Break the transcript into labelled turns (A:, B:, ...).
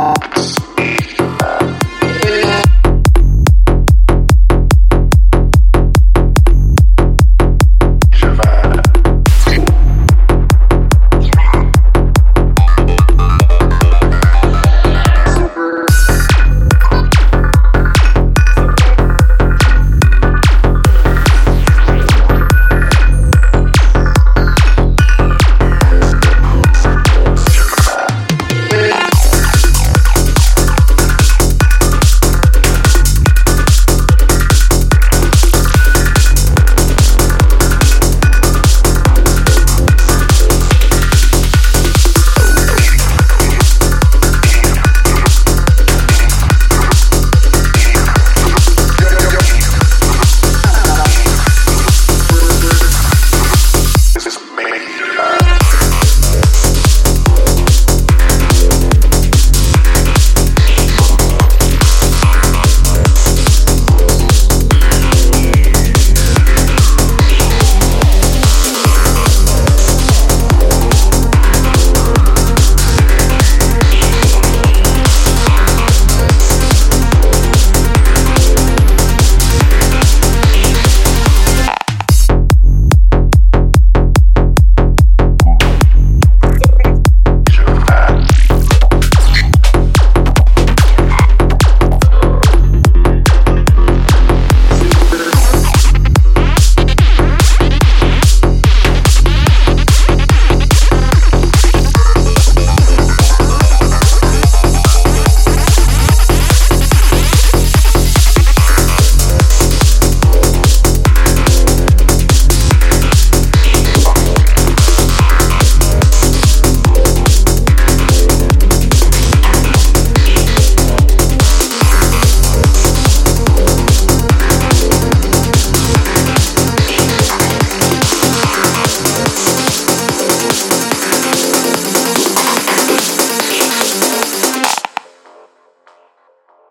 A: Thanks.